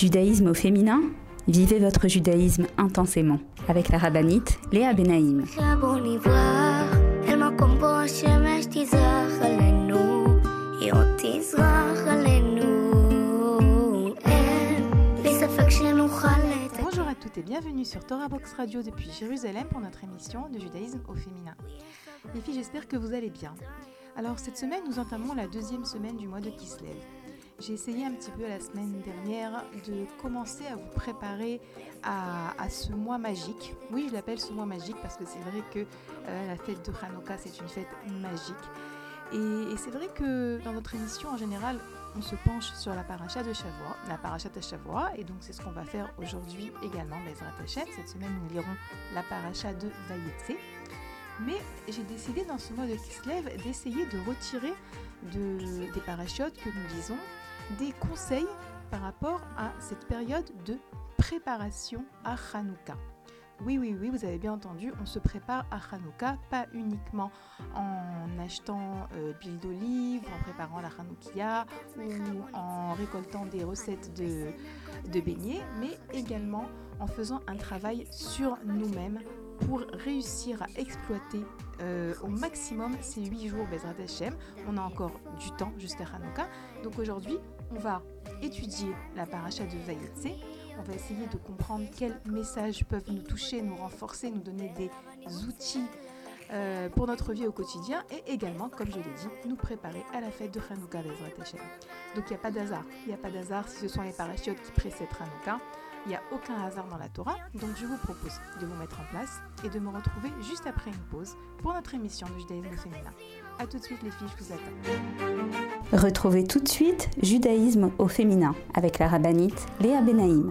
Judaïsme au féminin Vivez votre judaïsme intensément avec la rabbinite Léa Benaïm. Bonjour à toutes et bienvenue sur Torah Box Radio depuis Jérusalem pour notre émission de judaïsme au féminin. Les filles, j'espère que vous allez bien. Alors cette semaine, nous entamons la deuxième semaine du mois de Kislev. J'ai essayé un petit peu la semaine dernière de commencer à vous préparer à, ce mois magique. Oui, je l'appelle ce mois magique parce que c'est vrai que euh, la fête de Hanouka, c'est une fête magique. Et, c'est vrai que dans notre émission, en général, on se penche sur la paracha de Shavua, la paracha de Shavua, et donc c'est ce qu'on va faire aujourd'hui également, Bezrat Hashem. Cette semaine, nous lirons la paracha de Vayetse. Mais j'ai décidé dans ce mois de Kislev d'essayer de retirer de, des parachutes que nous lisons des conseils par rapport à cette période de préparation à Hanouka. Oui, oui, oui, vous avez bien entendu, on se prépare à Hanouka, pas uniquement en achetant euh, de l'huile d'olive, en préparant la Hanoukia ou en récoltant des recettes de, beignets, mais également en faisant un travail sur nous-mêmes pour réussir à exploiter euh, au maximum ces 8 jours Bezrat Hashem. On a encore du temps jusqu'à Hanouka. Donc aujourd'hui, on va étudier la paracha de Vayetse. On va essayer de comprendre quels messages peuvent nous toucher, nous renforcer, nous donner des outils euh, pour notre vie au quotidien et également, comme je l'ai dit, nous préparer à la fête de Hanouka Bezrat Hashem. Donc il n'y a pas d'hasard. Il n'y a pas d'hasard si ce sont les parachutes qui précèdent Hanouka. Il n'y a aucun hasard dans la Torah, donc je vous propose de vous mettre en place et de me retrouver juste après une pause pour notre émission de judaïsme féminin. A tout de suite les filles, je vous attends. Retrouvez tout de suite Judaïsme au féminin avec la rabbinite Léa Benaïm.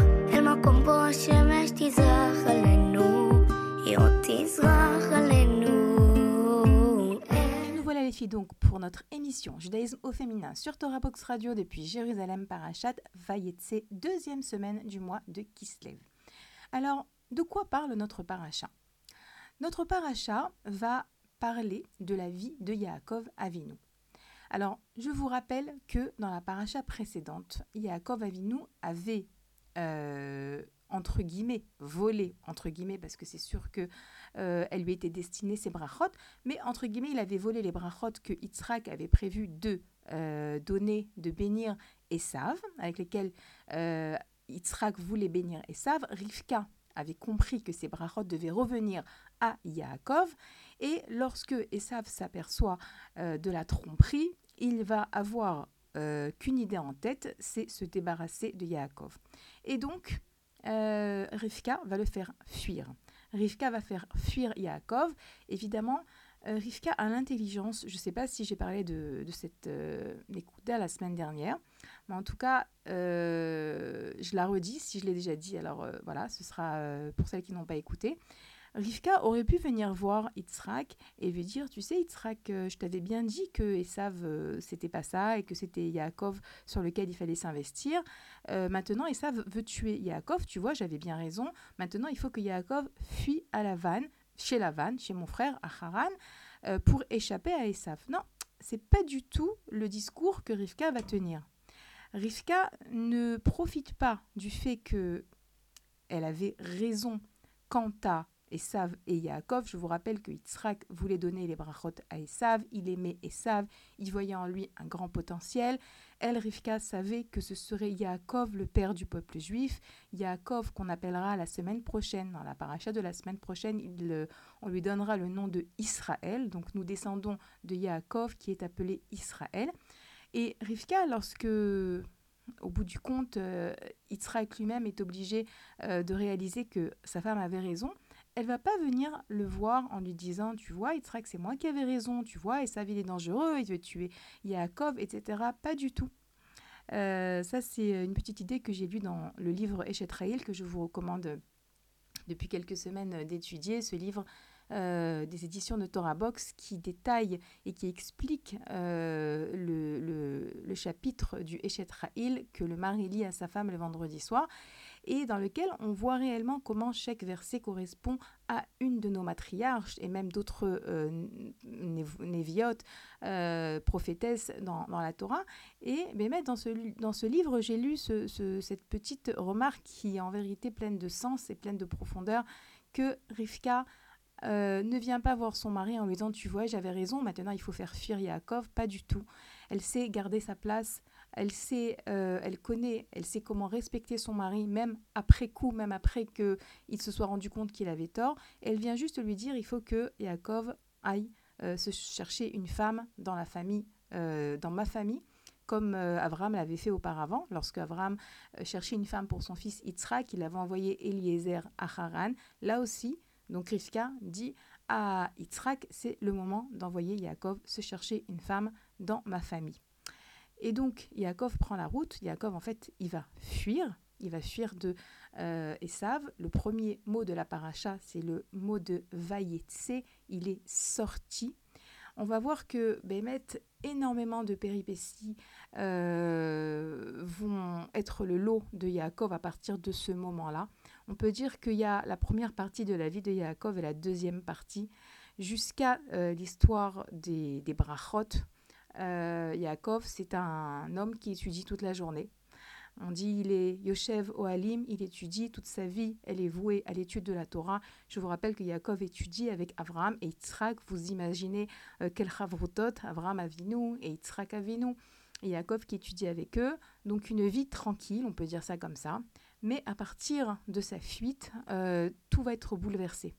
Nous voilà les filles donc pour notre émission Judaïsme au féminin sur Torah Box Radio depuis Jérusalem Parachat Vayetse, deuxième semaine du mois de Kislev. Alors, de quoi parle notre paracha? Notre paracha va parler de la vie de Yaakov Avinu. Alors, je vous rappelle que dans la paracha précédente, Yaakov Avinu avait euh, entre guillemets, volé, entre guillemets, parce que c'est sûr que euh, elle lui était destinée ses brachot, mais entre guillemets, il avait volé les brachot que Yitzhak avait prévu de euh, donner, de bénir Esav, avec lesquels euh, Yitzhak voulait bénir Esav. Rivka avait compris que ces brachot devaient revenir à Yaakov, et lorsque Esav s'aperçoit de la tromperie, il va avoir qu'une idée en tête, c'est se débarrasser de Yaakov. Et donc, euh, Rivka va le faire fuir. Rivka va faire fuir Yaakov. Évidemment, euh, Rivka a l'intelligence, je ne sais pas si j'ai parlé de, cette euh, la semaine dernière, mais en tout cas, euh, je la redis si je l'ai déjà dit, alors voilà, ce sera pour celles qui n'ont pas écouté. Rivka aurait pu venir voir Yitzhak et lui dire Tu sais, Yitzhak, euh, je t'avais bien dit que Esav, euh, c'était pas ça et que c'était Yaakov sur lequel il fallait s'investir. Euh, maintenant, Esav veut tuer Yaakov, tu vois, j'avais bien raison. Maintenant, il faut que Yaakov fuit à la vanne, chez la vanne, chez mon frère, à Haran. pour échapper à Esav. Non, c'est pas du tout le discours que Rivka va tenir. Rivka ne profite pas du fait que elle avait raison quant à Esav et Yaakov. Je vous rappelle que Yitzhak voulait donner les brachot à Esav, il aimait Esav, il voyait en lui un grand potentiel. Elle, Rivka, savait que ce serait Yaakov, le père du peuple juif. Yaakov, qu'on appellera la semaine prochaine, dans la paracha de la semaine prochaine, il, on lui donnera le nom de Israël. Donc nous descendons de Yaakov, qui est appelé Israël. Et Rivka, lorsque au bout du compte, euh, Yitzhak lui-même est obligé euh, de réaliser que sa femme avait raison, elle va pas venir le voir en lui disant Tu vois, Yitzhak, c'est moi qui avais raison, tu vois, et sa vie est dangereux, il veut tuer Yaakov, etc. Pas du tout. Euh, ça, c'est une petite idée que j'ai lue dans le livre Eshetraïl, que je vous recommande depuis quelques semaines d'étudier. Ce livre euh, des éditions de Torah Box qui détaille et qui explique euh, le, chapitre du Eshetraïl que le mari lit à sa femme le vendredi soir et dans lequel on voit réellement comment chaque verset correspond à une de nos matriarches et même d'autres euh, néviotes, euh, prophétesses dans, dans, la Torah. Et mais dans, ce, dans ce livre, j'ai lu ce, cette petite remarque qui est en vérité pleine de sens et pleine de profondeur que Rivka euh, ne vient pas voir son mari en lui disant Tu vois, j'avais raison, maintenant il faut faire fuir Yaakov. Pas du tout. Elle sait garder sa place elle sait, euh, elle connaît, elle sait comment respecter son mari, même après coup, même après qu'il se soit rendu compte qu'il avait tort. Elle vient juste lui dire il faut que Yaakov aille euh, se chercher une femme dans la famille, euh, dans ma famille, comme Abraham l'avait fait auparavant. Lorsque Abraham cherchait une femme pour son fils Yitzhak, il avait envoyé Eliezer à Haran. Là aussi, donc Rivka dit à Yitzhak c'est le moment d'envoyer Yaakov se chercher une femme dans ma famille. Et donc, Yaakov prend la route. Yaakov, en fait, il va fuir. Il va fuir de euh, Esav. Le premier mot de la paracha, c'est le mot de Vayetse. Il est sorti. On va voir que Bémet, énormément de péripéties euh, vont être le lot de Yaakov à partir de ce moment-là. On peut dire qu'il y a la première partie de la vie de Yaakov et la deuxième partie, jusqu'à euh, l'histoire des, des Yaakov, c'est un homme qui étudie toute la journée. On dit il est Yoshev Ohalim, il étudie toute sa vie, elle est vouée à l'étude de la Torah. Je vous rappelle que Yaakov étudie avec Abraham et Yitzhak. Vous imaginez euh, quel chavrutot, Avinu et Yitzhak Avinu. Et Yaakov qui étudie avec eux. Donc une vie tranquille, on peut dire ça comme ça. Mais à partir de sa fuite, euh, tout va être bouleversé.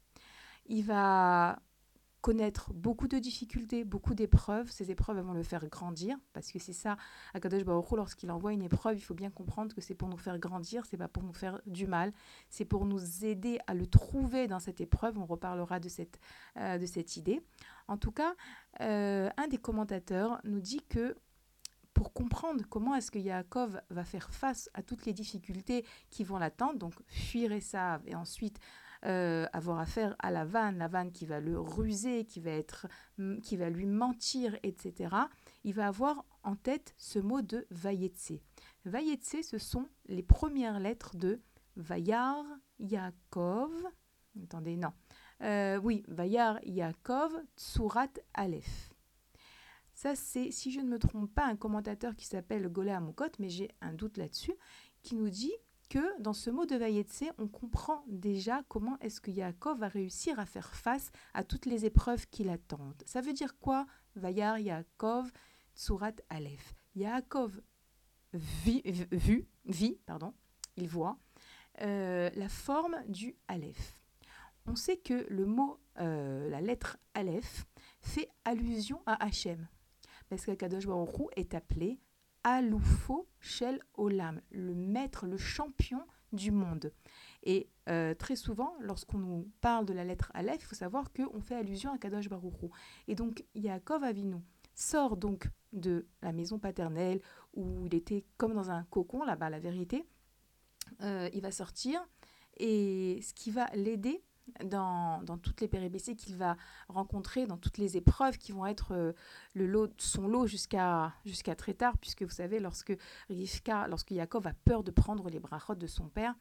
Il va connaître beaucoup de difficultés, beaucoup d'épreuves. Ces épreuves vont le faire grandir, parce que c'est ça, Akadosh Baruch lorsqu'il envoie une épreuve, il faut bien comprendre que c'est pour nous faire grandir, c'est pas pour nous faire du mal, c'est pour nous aider à le trouver dans cette épreuve. On reparlera de cette, euh, idée. En tout cas, euh, un des commentateurs nous dit que pour comprendre comment est-ce que Yaakov va faire face à toutes les difficultés qui vont l'attendre, donc fuir Esav et ensuite euh, avoir affaire à la vanne, la vanne qui va le ruser, qui va, être, qui va lui mentir, etc., il va avoir en tête ce mot de Vayetse. Vayetse, ce sont les premières lettres de Vayar Yaakov. Attendez, non. Euh, oui, Vayar Yaakov Tsurat Aleph. Ça, c'est, si je ne me trompe pas, un commentateur qui s'appelle Golé Amokot, mais j'ai un doute là-dessus, qui nous dit que dans ce mot de Vayetse, on comprend déjà comment est-ce que Yaakov va réussir à faire face à toutes les épreuves qui l'attendent. Ça veut dire quoi Vayar Yaakov Tsurat Aleph? Yaakov vit, vit, pardon, il voit euh, la forme du Aleph. On sait que le mot, euh, la lettre Aleph, fait allusion à Hachem. Parce qu'Akadosh Baruch est appelé Aloufo Shel Olam, le maître, le champion du monde. Et euh, très souvent, lorsqu'on nous parle de la lettre Aleph, il faut savoir qu'on fait allusion à Kadosh Baruchou. Et donc, Yaakov Avinu sort donc de la maison paternelle où il était comme dans un cocon, là-bas, la vérité. Euh, il va sortir et ce qui va l'aider dans, toutes les péripéties qu'il va rencontrer, dans toutes les épreuves qui vont être euh, le lot, son lot jusqu'à très tard, puisque vous savez, lorsque Rivka, lorsque Yaakov a peur de prendre les brachot de son père,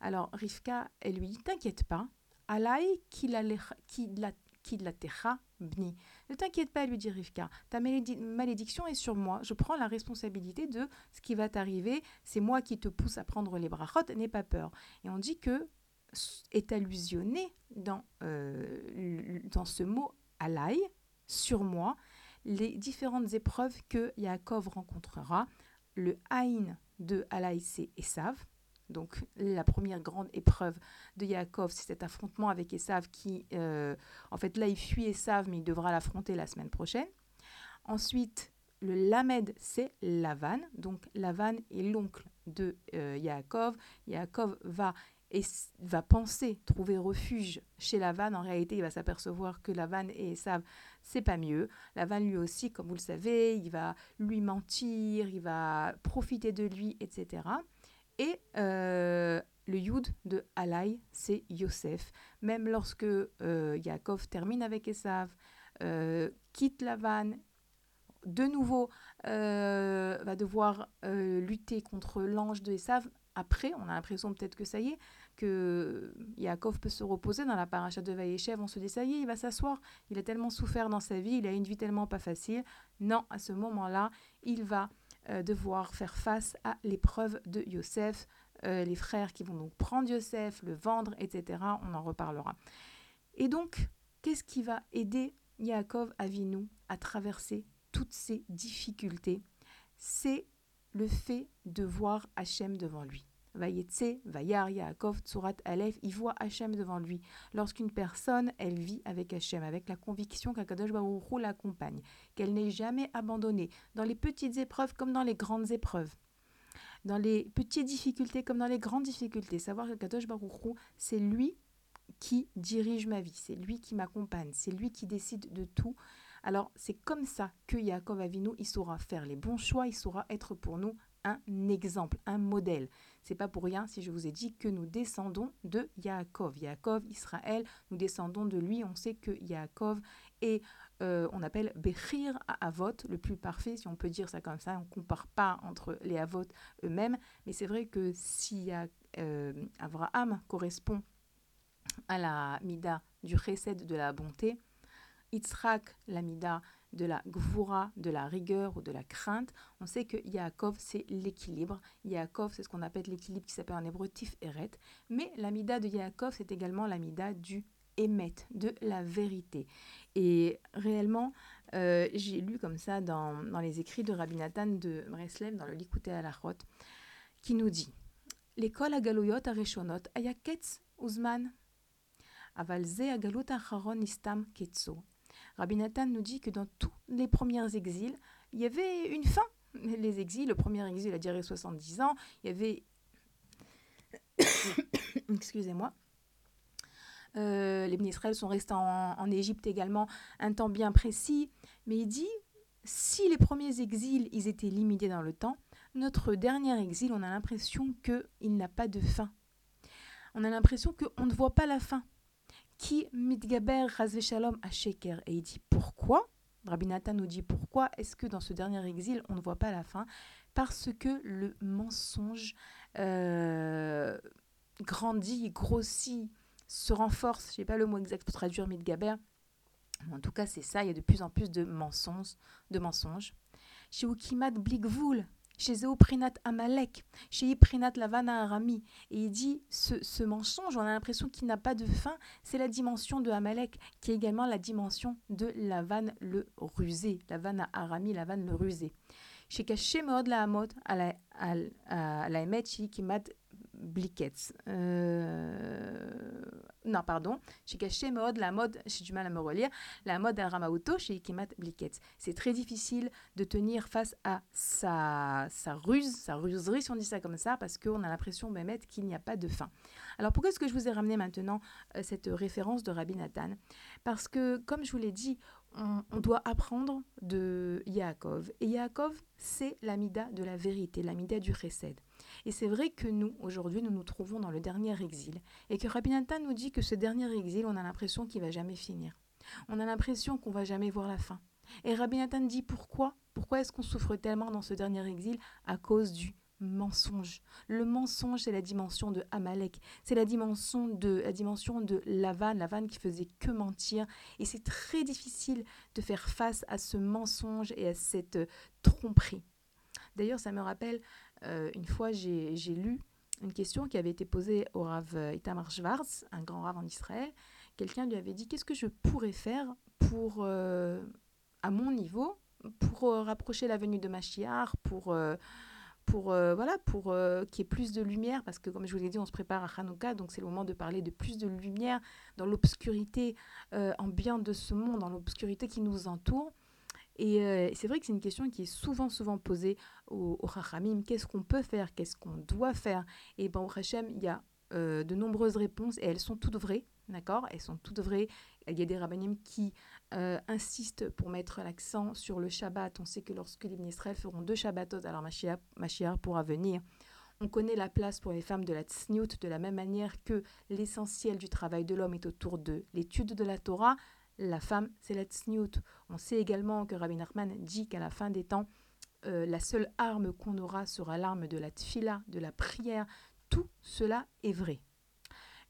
alors Rivka, elle lui dit T'inquiète pas, Alaï kilatecha bni. Ne t'inquiète pas, lui dit Rivka. Ta malédiction est sur moi. Je prends la responsabilité de ce qui va t'arriver. C'est moi qui te pousse à prendre les brachot. N'aie pas peur. Et on dit que est allusionné dans, euh, dans ce mot alay, sur moi, les différentes épreuves que Yaakov rencontrera. Le haïn de alay, c'est Esav. Donc la première grande épreuve de Yaakov, c'est cet affrontement avec Esav qui, euh, en fait là, il fuit Esav, mais il devra l'affronter la semaine prochaine. Ensuite, le Lamed, c'est Lavan. Donc Lavan est l'oncle de euh, Yaakov. Yaakov va et va penser trouver refuge chez Lavan, en réalité, il va s'apercevoir que Lavan et Esav, c'est pas mieux. Lavan, lui aussi, comme vous le savez, il va lui mentir, il va profiter de lui, etc. Et euh, le Yud de Alay, c'est Yosef. Même lorsque euh, Yaakov termine avec Esav, euh, quitte Lavan, de nouveau va devoir lutter contre l'ange de Esav, après, on a l'impression peut-être que ça y est, que Yaakov peut se reposer dans la paracha de Vaïechev. On se dit, ça y est, il va s'asseoir. Il a tellement souffert dans sa vie, il a une vie tellement pas facile. Non, à ce moment-là, il va euh, devoir faire face à l'épreuve de Yosef, euh, les frères qui vont donc prendre Yosef, le vendre, etc. On en reparlera. Et donc, qu'est-ce qui va aider Yaakov Avinu à traverser toutes ces difficultés? C'est le fait de voir Hachem devant lui. Vayetse, Vayar, Yaakov, Tsurat, Aleph, il voit Hachem devant lui. Lorsqu'une personne, elle vit avec Hachem, avec la conviction qu'Akadosh Baruch l'accompagne, qu'elle n'est jamais abandonnée, dans les petites épreuves comme dans les grandes épreuves, dans les petites difficultés comme dans les grandes difficultés, savoir qu'Akadosh Baruch c'est lui qui dirige ma vie, c'est lui qui m'accompagne, c'est lui qui décide de tout. Alors c'est comme ça que Yaakov Avinu, il saura faire les bons choix, il saura être pour nous un exemple, un modèle. C'est pas pour rien si je vous ai dit que nous descendons de Yaakov. Yaakov, Israël, nous descendons de lui. On sait que Yaakov est, euh, on appelle Bechir à Avot, le plus parfait, si on peut dire ça comme ça. On ne compare pas entre les Avot eux-mêmes, mais c'est vrai que si euh, Abraham correspond à la Mida du Chesed de la bonté, Yitzhak, la Mida de la gvura, de la rigueur ou de la crainte, on sait que Yaakov, c'est l'équilibre. Yaakov, c'est ce qu'on appelle l'équilibre qui s'appelle en hébreu tif eret. Mais l'amida de Yaakov, c'est également l'amida du émet, de la vérité. Et réellement, euh, j'ai lu comme ça dans, les écrits de Rabbi Nathan de Breslev, dans le Likouté Alachot, qui nous dit L'école à Galouyot à Reshonot, Ayaketz Uzman, Avalze Agalut Acharon Istam Ketso. Rabbi Nathan nous dit que dans tous les premiers exils, il y avait une fin. Les exils, le premier exil a duré 70 ans, il y avait... Excusez-moi. Euh, les Israël sont restés en, Égypte également un temps bien précis, mais il dit, si les premiers exils, ils étaient limités dans le temps, notre dernier exil, on a l'impression qu'il n'a pas de fin. On a l'impression qu'on ne voit pas la fin qui mitgaber shalom à Sheker. Et il dit pourquoi? Rabbi Nathan nous dit pourquoi est-ce que dans ce dernier exil, on ne voit pas la fin? Parce que le mensonge euh, grandit, grossit, se renforce. Je n'ai pas le mot exact pour traduire mitgaber. En tout cas, c'est ça. Il y a de plus en plus de mensonges. De mensonges. Chez Ukimat chez Prinat Amalek, chez Prinat Lavana Arami. Et il dit ce, ce mensonge, on a l'impression qu'il n'a pas de fin, c'est la dimension de Amalek, qui est également la dimension de Lavan le rusé, Lavana Arami, Lavan le rusé. Chez Kashemod la Hamod, à la, à, à Blickets. Euh, non, pardon. J'ai caché mode, la mode, j'ai du mal à me relire, la mode à Ramauto chez Ikimat Blickets. C'est très difficile de tenir face à sa, sa ruse, sa ruserie, si on dit ça comme ça, parce qu'on a l'impression, Mehmet, qu'il n'y a pas de fin. Alors pourquoi est-ce que je vous ai ramené maintenant euh, cette référence de Rabbi Nathan? Parce que, comme je vous l'ai dit, on, doit apprendre de Yaakov. Et Yaakov, c'est l'amida de la vérité, l'amida du chesed. Et c'est vrai que nous, aujourd'hui, nous nous trouvons dans le dernier exil. Et que Rabbi Nathan nous dit que ce dernier exil, on a l'impression qu'il va jamais finir. On a l'impression qu'on va jamais voir la fin. Et Rabbi Nathan dit pourquoi? Pourquoi est-ce qu'on souffre tellement dans ce dernier exil? À cause du mensonge. Le mensonge, c'est la dimension de Amalek, c'est la dimension de la dimension de Lavan, Lavan qui faisait que mentir. Et c'est très difficile de faire face à ce mensonge et à cette tromperie. D'ailleurs, ça me rappelle, euh, une fois, j'ai lu une question qui avait été posée au Rav Itamar Schwartz, un grand Rav en Israël. Quelqu'un lui avait dit Qu'est-ce que je pourrais faire pour, euh, à mon niveau, pour euh, rapprocher la venue de Machiar, pour pour voilà pour qu'il y ait plus de lumière? Parce que comme je vous l'ai dit on se prépare à Hanouka donc c'est le moment de parler de plus de lumière dans l'obscurité ambiante de ce monde dans l'obscurité qui nous entoure et c'est vrai que c'est une question qui est souvent souvent posée au, au qu'est-ce qu'on peut faire? Qu'est-ce qu'on doit faire? Et ben au Hachem il y a de nombreuses réponses et elles sont toutes vraies d'accord? Elles sont toutes vraies il y a des rabbinim qui euh, insiste pour mettre l'accent sur le Shabbat. On sait que lorsque les Israël feront deux Shabbatot, alors Mashiach pourra venir. On connaît la place pour les femmes de la tsniout de la même manière que l'essentiel du travail de l'homme est autour de l'étude de la Torah. La femme, c'est la tsniout. On sait également que Rabbi Nachman dit qu'à la fin des temps, euh, la seule arme qu'on aura sera l'arme de la tfila, de la prière. Tout cela est vrai.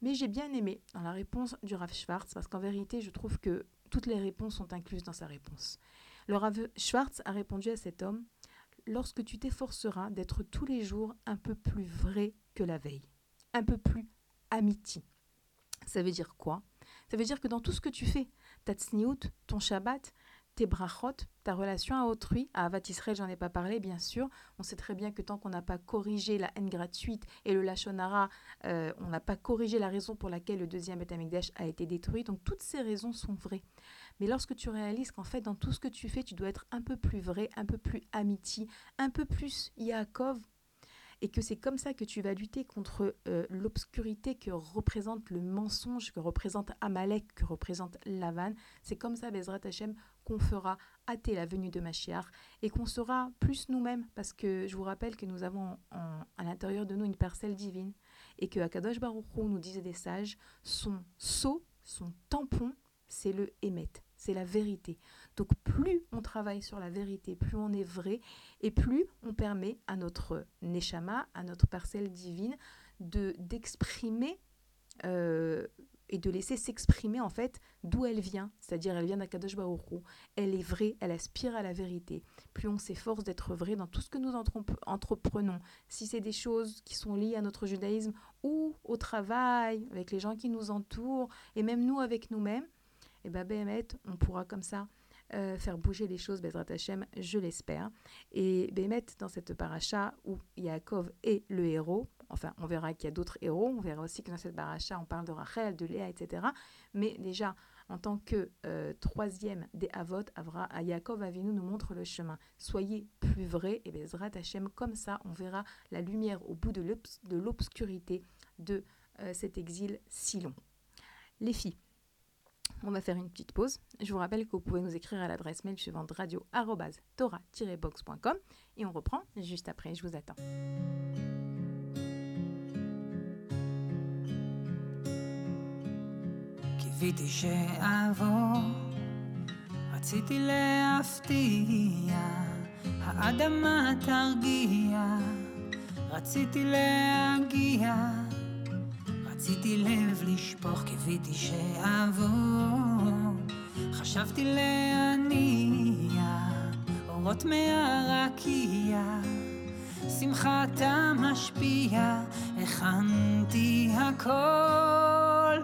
Mais j'ai bien aimé dans la réponse du Rav Schwartz, parce qu'en vérité, je trouve que toutes les réponses sont incluses dans sa réponse. Le Rav Schwartz a répondu à cet homme Lorsque tu t'efforceras d'être tous les jours un peu plus vrai que la veille, un peu plus amiti. Ça veut dire quoi? Ça veut dire que dans tout ce que tu fais, ta tsniout, ton Shabbat, tes brachot, ta relation à autrui, à Avat Israël, j'en ai pas parlé, bien sûr. On sait très bien que tant qu'on n'a pas corrigé la haine gratuite et le lachonara, euh, on n'a pas corrigé la raison pour laquelle le deuxième Beth a été détruit. Donc toutes ces raisons sont vraies. Mais lorsque tu réalises qu'en fait, dans tout ce que tu fais, tu dois être un peu plus vrai, un peu plus amitié, un peu plus Yaakov, et que c'est comme ça que tu vas lutter contre euh, l'obscurité que représente le mensonge, que représente Amalek, que représente Lavan. C'est comme ça, Bezrat Hashem, qu'on fera hâter la venue de Machiar et qu'on sera plus nous-mêmes parce que je vous rappelle que nous avons à l'intérieur de nous une parcelle divine et que Akadosh Baruch nous disait des sages, son sceau, son tampon, c'est le émet, c'est la vérité. Donc plus on travaille sur la vérité, plus on est vrai et plus on permet à notre neshama, à notre parcelle divine de d'exprimer euh, et de laisser s'exprimer en fait d'où elle vient, c'est-à-dire elle vient d'Akadosh Baoru, elle est vraie, elle aspire à la vérité. Plus on s'efforce d'être vrai dans tout ce que nous entreprenons, si c'est des choses qui sont liées à notre judaïsme ou au travail, avec les gens qui nous entourent, et même nous avec nous-mêmes, et eh ben on pourra comme ça euh, faire bouger les choses, Bezrat Hashem, je l'espère. Et Béhémet, dans cette paracha où Yaakov est le héros, Enfin, on verra qu'il y a d'autres héros. On verra aussi que dans cette baracha, on parle de Rachel, de Léa, etc. Mais déjà, en tant que euh, troisième des Avot, Avra, Yaakov Avinu nous montre le chemin. Soyez plus vrais et Bezrat Hashem, comme ça, on verra la lumière au bout de l'obscurité de euh, cet exil si long. Les filles, on va faire une petite pause. Je vous rappelle que vous pouvez nous écrire à l'adresse mail suivante radio-tora-box.com et on reprend juste après. Je vous attends. קיוויתי שאעבור, רציתי להפתיע, האדמה תרגיע, רציתי להגיע, רציתי לב לשפוך, קיוויתי שאעבור, חשבתי להניע, אורות מהרקיע, שמחתה משפיע, הכנתי הכל.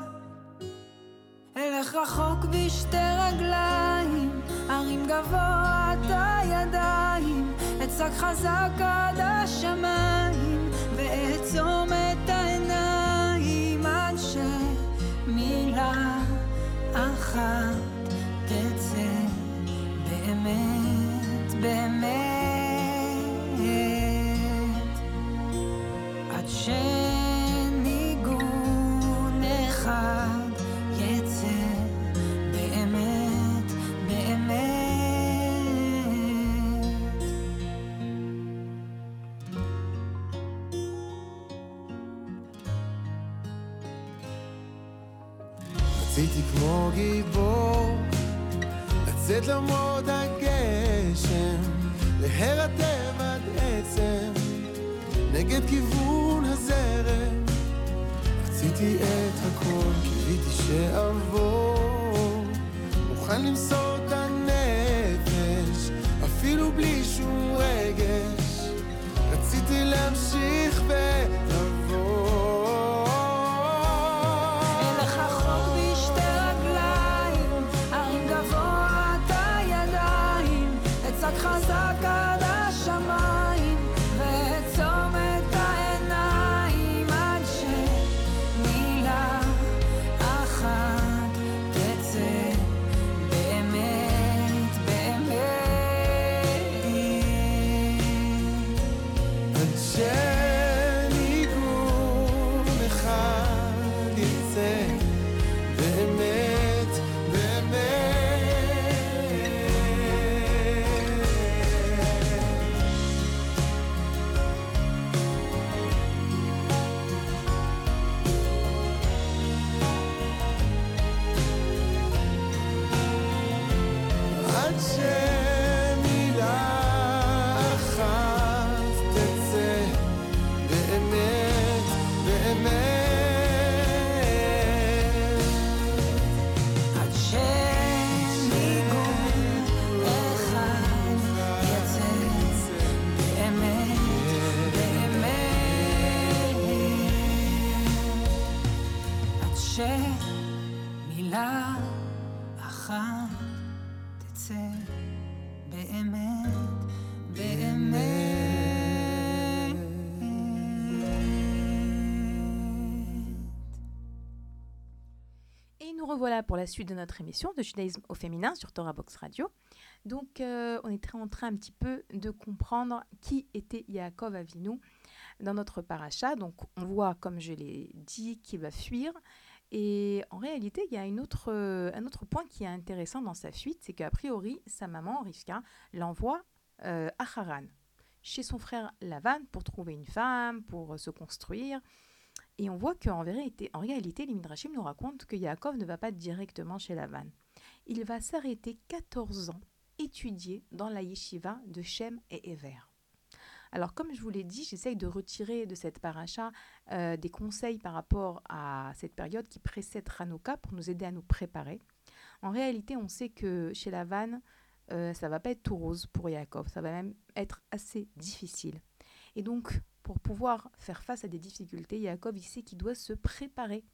אלך רחוק בשתי רגליים, ארים גבוה את הידיים, אצעק חזק עד השמיים, ואעצום גיבור לצאת למרות הגשם להירטב עד עצם נגד כיוון הזרם. רציתי את הכל, קיוויתי שאעבור, Revoilà pour la suite de notre émission de judaïsme au féminin sur Torah Box Radio. Donc, euh, on était en train un petit peu de comprendre qui était Yaakov Avinu dans notre paracha. Donc, on voit, comme je l'ai dit, qu'il va fuir. Et en réalité, il y a euh, un autre point qui est intéressant dans sa fuite, c'est qu'a priori, sa maman, Rivka, l'envoie euh, à Haran, chez son frère Lavan, pour trouver une femme, pour se construire. Et on voit qu'en vérité, en réalité, les Midrashim nous racontent que Yaakov ne va pas directement chez Lavan. Il va s'arrêter 14 ans, étudier dans la yeshiva de Shem et Ever. Alors, comme je vous l'ai dit, j'essaye de retirer de cette paracha euh, des conseils par rapport à cette période qui précède Hanouka pour nous aider à nous préparer. En réalité, on sait que chez Lavan, euh, ça va pas être tout rose pour Yaakov, ça va même être assez difficile. Et donc, pour pouvoir faire face à des difficultés, Yaakov, il sait qu'il doit se préparer.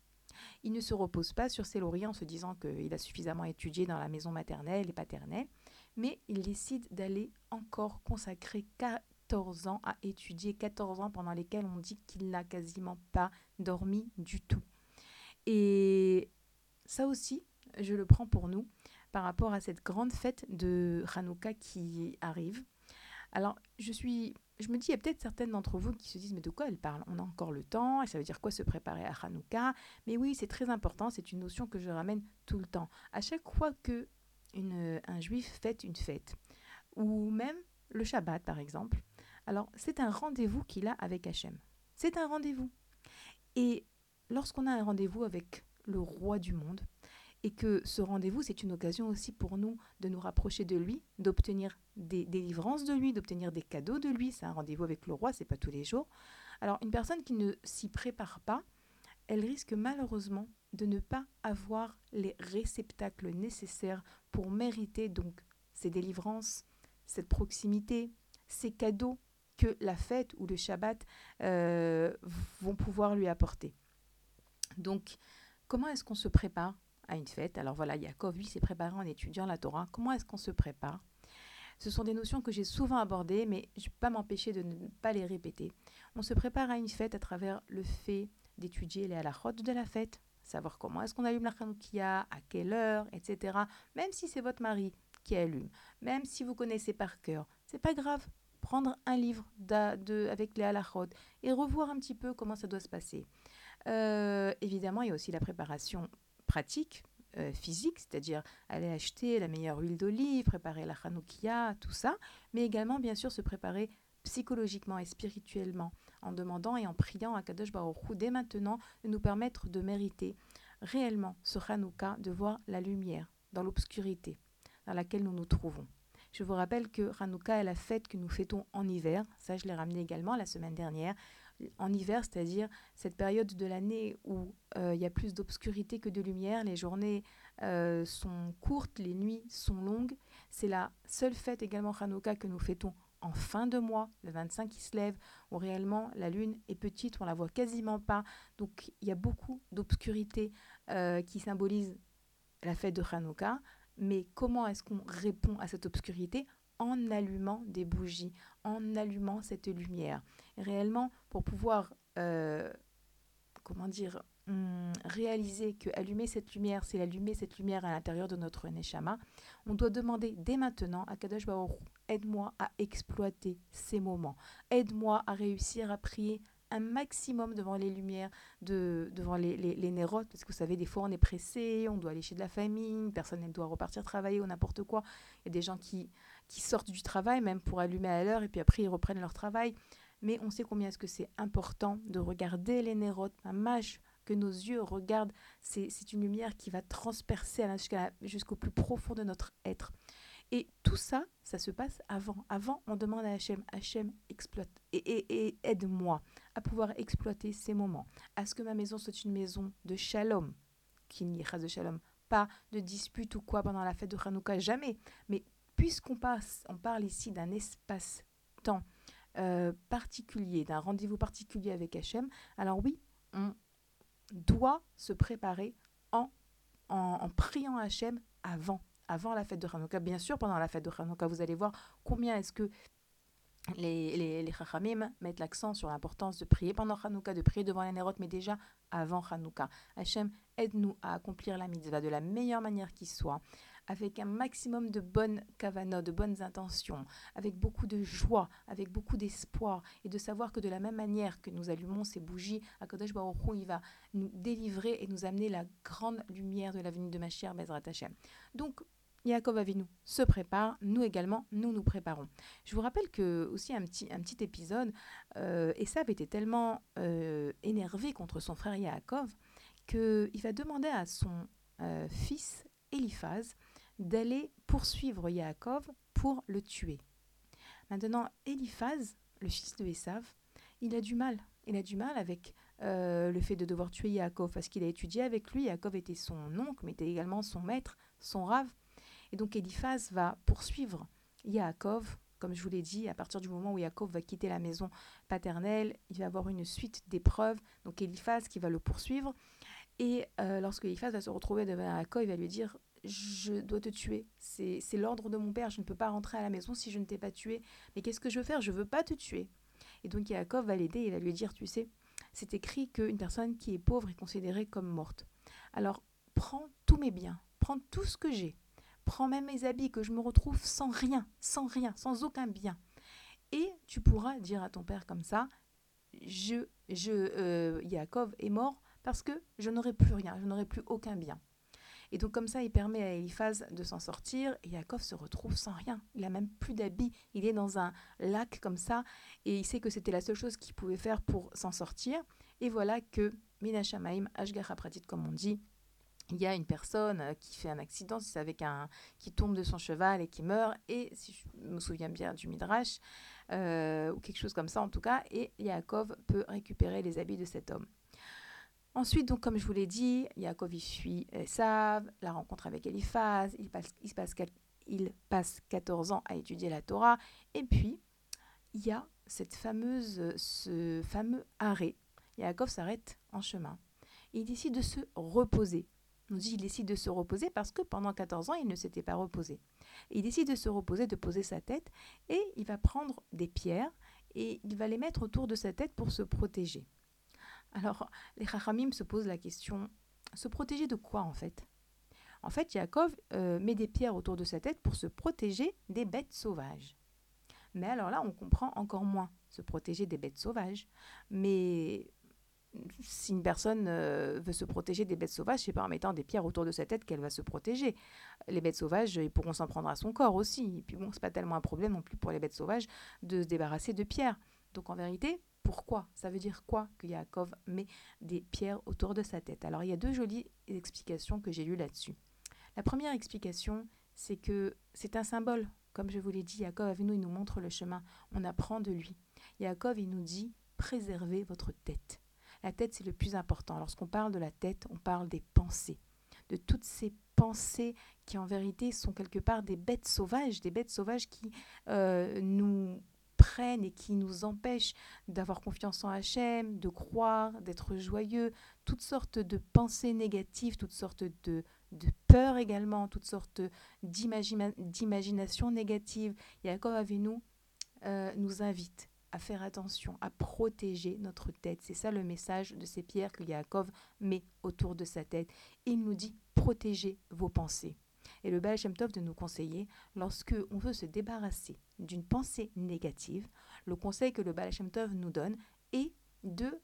Il ne se repose pas sur ses lauriers en se disant qu'il a suffisamment étudié dans la maison maternelle et paternelle, mais il décide d'aller encore consacrer 14 ans à étudier, 14 ans pendant lesquels on dit qu'il n'a quasiment pas dormi du tout. Et ça aussi, je le prends pour nous par rapport à cette grande fête de Hanouka qui arrive. Alors, je suis je me dis, il y a peut-être certaines d'entre vous qui se disent, mais de quoi elle parle? On a encore le temps, et ça veut dire quoi se préparer à Hanouka? Mais oui, c'est très important, c'est une notion que je ramène tout le temps. À chaque fois que une, un juif fête une fête, ou même le Shabbat par exemple, alors c'est un rendez-vous qu'il a avec Hachem. C'est un rendez-vous. Et lorsqu'on a un rendez-vous avec le roi du monde, et que ce rendez-vous, c'est une occasion aussi pour nous de nous rapprocher de lui, d'obtenir des délivrances de lui, d'obtenir des cadeaux de lui. C'est un rendez-vous avec le roi, c'est pas tous les jours. Alors, une personne qui ne s'y prépare pas, elle risque malheureusement de ne pas avoir les réceptacles nécessaires pour mériter donc ces délivrances, cette proximité, ces cadeaux que la fête ou le Shabbat euh, vont pouvoir lui apporter. Donc, comment est-ce qu'on se prépare? À une fête. Alors voilà, Yaakov, lui, s'est préparé en étudiant la Torah. Comment est-ce qu'on se prépare? Ce sont des notions que j'ai souvent abordées, mais je ne peux pas m'empêcher de ne pas les répéter. On se prépare à une fête à travers le fait d'étudier les halachot de la fête, savoir comment est-ce qu'on allume la à quelle heure, etc. Même si c'est votre mari qui allume, même si vous connaissez par cœur, c'est pas grave. Prendre un livre de, avec les halachot et revoir un petit peu comment ça doit se passer. Euh, évidemment, il y a aussi la préparation pratique, euh, physique, c'est-à-dire aller acheter la meilleure huile d'olive, préparer la chanoukia, tout ça, mais également bien sûr se préparer psychologiquement et spirituellement en demandant et en priant à Kadosh Baruch Hu dès maintenant de nous permettre de mériter réellement ce Hanouka, de voir la lumière dans l'obscurité dans laquelle nous nous trouvons. Je vous rappelle que Hanouka est la fête que nous fêtons en hiver. Ça, je l'ai ramené également la semaine dernière. En hiver, c'est-à-dire cette période de l'année où euh, il y a plus d'obscurité que de lumière, les journées euh, sont courtes, les nuits sont longues. C'est la seule fête également Hanouka que nous fêtons en fin de mois, le 25 qui se lève, où réellement la lune est petite, on la voit quasiment pas. Donc il y a beaucoup d'obscurité euh, qui symbolise la fête de Hanouka. Mais comment est-ce qu'on répond à cette obscurité? En allumant des bougies, en allumant cette lumière. Réellement, pour pouvoir, euh, comment dire, hum, réaliser que allumer cette lumière, c'est allumer cette lumière à l'intérieur de notre neshama, on doit demander dès maintenant à Kadosh Baruch aide-moi à exploiter ces moments, aide-moi à réussir à prier un maximum devant les lumières, de, devant les, les, les nérotes, parce que vous savez, des fois on est pressé, on doit aller chez de la famille, personne ne doit repartir travailler ou n'importe quoi. Il y a des gens qui, qui sortent du travail même pour allumer à l'heure et puis après ils reprennent leur travail. Mais on sait combien est-ce que c'est important de regarder les nérotes, un mâche que nos yeux regardent, c'est une lumière qui va transpercer jusqu'au plus profond de notre être. Et tout ça, ça se passe avant. Avant, on demande à Hachem, Hachem, exploite et, et- et aide-moi à pouvoir exploiter ces moments, à ce que ma maison soit une maison de shalom, qu'il n'y ait de shalom, pas de dispute ou quoi pendant la fête de Hanouka, jamais. Mais puisqu'on parle ici d'un espace-temps euh, particulier, d'un rendez-vous particulier avec Hachem, alors oui, on doit se préparer en, priant Hachem avant, avant la fête de Hanouka. Bien sûr, pendant la fête de Hanouka, vous allez voir combien est-ce que les, Chachamim mettent l'accent sur l'importance de prier pendant Hanouka, de prier devant les Nérotes, mais déjà avant Hanouka. Hachem, aide-nous à accomplir la mitzvah de la meilleure manière qui soit, avec un maximum de bonnes kavanot, de bonnes intentions, avec beaucoup de joie, avec beaucoup d'espoir, et de savoir que de la même manière que nous allumons ces bougies, Akadosh Baruch Hu, il va nous délivrer et nous amener la grande lumière de la venue de Mashiach Bezrat Hashem. Donc, Yaakov Avinu se prépare, nous également, nous nous préparons. Je vous rappelle que aussi un petit, un petit épisode, euh, Esav était tellement euh, énervé contre son frère Yaakov qu'il va demander à son euh, fils Eliphaz d'aller poursuivre Yaakov pour le tuer. Maintenant, Eliphaz, le fils de Esav, il a du mal. Il a du mal avec euh, le fait de devoir tuer Yaakov parce qu'il a étudié avec lui. Yaakov était son oncle, mais était également son maître, son rave. Et donc Eliphaz va poursuivre Yaakov, comme je vous l'ai dit, à partir du moment où Yaakov va quitter la maison paternelle, il va avoir une suite d'épreuves. Donc Eliphaz qui va le poursuivre. Et euh, lorsque Eliphaz va se retrouver devant Yaakov, il va lui dire Je dois te tuer. C'est l'ordre de mon père. Je ne peux pas rentrer à la maison si je ne t'ai pas tué. Mais qu'est-ce que je veux faire? Je veux pas te tuer. Et donc Yaakov va l'aider et va lui dire Tu sais, c'est écrit qu'une personne qui est pauvre est considérée comme morte. Alors prends tous mes biens, prends tout ce que j'ai prends même mes habits, que je me retrouve sans rien, sans rien, sans aucun bien. Et tu pourras dire à ton père comme ça, je, je, euh, Yaakov est mort parce que je n'aurai plus rien, je n'aurai plus aucun bien. Et donc comme ça, il permet à Eliphaz de s'en sortir et Yaakov se retrouve sans rien. Il a même plus d'habits, il est dans un lac comme ça et il sait que c'était la seule chose qu'il pouvait faire pour s'en sortir. Et voilà que Minashamaim, Ashgar Pratit comme on dit, il y a une personne euh, qui fait un accident, c'est avec un qui tombe de son cheval et qui meurt, et si je me souviens bien du Midrash, euh, ou quelque chose comme ça en tout cas, et Yaakov peut récupérer les habits de cet homme. Ensuite, donc, comme je vous l'ai dit, Yaakov il fuit Esav, la rencontre avec Eliphaz, il passe, il, passe, il passe 14 ans à étudier la Torah, et puis il y a cette fameuse, ce fameux arrêt. Yaakov s'arrête en chemin. Il décide de se reposer. On dit il décide de se reposer parce que pendant 14 ans, il ne s'était pas reposé. Il décide de se reposer, de poser sa tête, et il va prendre des pierres et il va les mettre autour de sa tête pour se protéger. Alors, les Chachamim se posent la question se protéger de quoi en fait? En fait, Yaakov euh, met des pierres autour de sa tête pour se protéger des bêtes sauvages. Mais alors là, on comprend encore moins se protéger des bêtes sauvages. Mais si une personne euh, veut se protéger des bêtes sauvages, c'est pas en mettant des pierres autour de sa tête qu'elle va se protéger. Les bêtes sauvages, ils pourront s'en prendre à son corps aussi. Et puis bon, c'est pas tellement un problème non plus pour les bêtes sauvages de se débarrasser de pierres. Donc en vérité, pourquoi Ça veut dire quoi que Yaakov met des pierres autour de sa tête Alors il y a deux jolies explications que j'ai lues là-dessus. La première explication, c'est que c'est un symbole Comme je vous l'ai dit, Yaakov Avinu, il nous montre le chemin. On apprend de lui. Yaakov, il nous dit préservez votre tête. La tête, c'est le plus important. Lorsqu'on parle de la tête, on parle des pensées, de toutes ces pensées qui en vérité sont quelque part des bêtes sauvages, des bêtes sauvages qui euh, nous prennent et qui nous empêchent d'avoir confiance en Hachem, de croire, d'être joyeux, toutes sortes de pensées négatives, toutes sortes de, peurs également, toutes sortes d'imagina- d'imagination négative. Yaakov Avinu euh, nous invite à faire attention, à protéger notre tête. C'est ça le message de ces pierres que Yaakov met autour de sa tête. Il nous dit protégez vos pensées. Et le Baal Tov de nous conseiller, lorsque on veut se débarrasser d'une pensée négative, le conseil que le Baal Tov nous donne est de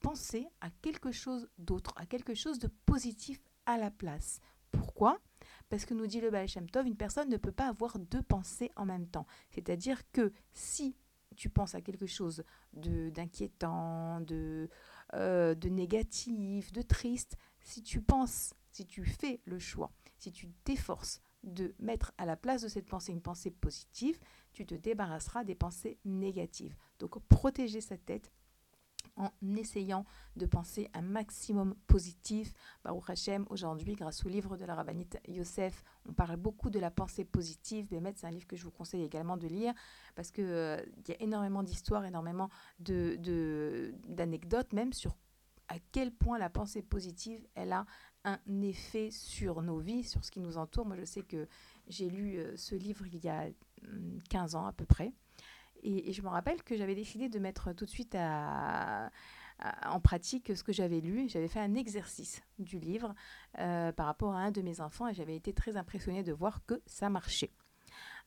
penser à quelque chose d'autre, à quelque chose de positif à la place. Pourquoi? Parce que nous dit le Baal Tov, une personne ne peut pas avoir deux pensées en même temps. C'est-à-dire que si tu penses à quelque chose d'inquiétant, euh, de négatif, de triste, si tu penses, si tu fais le choix, si tu t'efforces de mettre à la place de cette pensée une pensée positive, tu te débarrasseras des pensées négatives. Donc protéger sa tête en essayant de penser un maximum positif. Baruch Hashem, aujourd'hui, grâce au livre de la rabbinite Yosef, on parle beaucoup de la pensée positive. Bémet, c'est un livre que je vous conseille également de lire parce qu'il euh, y a énormément d'histoires, énormément de, de, d'anecdotes, même sur à quel point la pensée positive, elle a un effet sur nos vies, sur ce qui nous entoure. Moi, je sais que j'ai lu euh, ce livre il y a hum, 15 ans à peu près. Et, je me rappelle que j'avais décidé de mettre tout de suite en pratique ce que j'avais lu. J'avais fait un exercice du livre euh, par rapport à un de mes enfants et j'avais été très impressionnée de voir que ça marchait.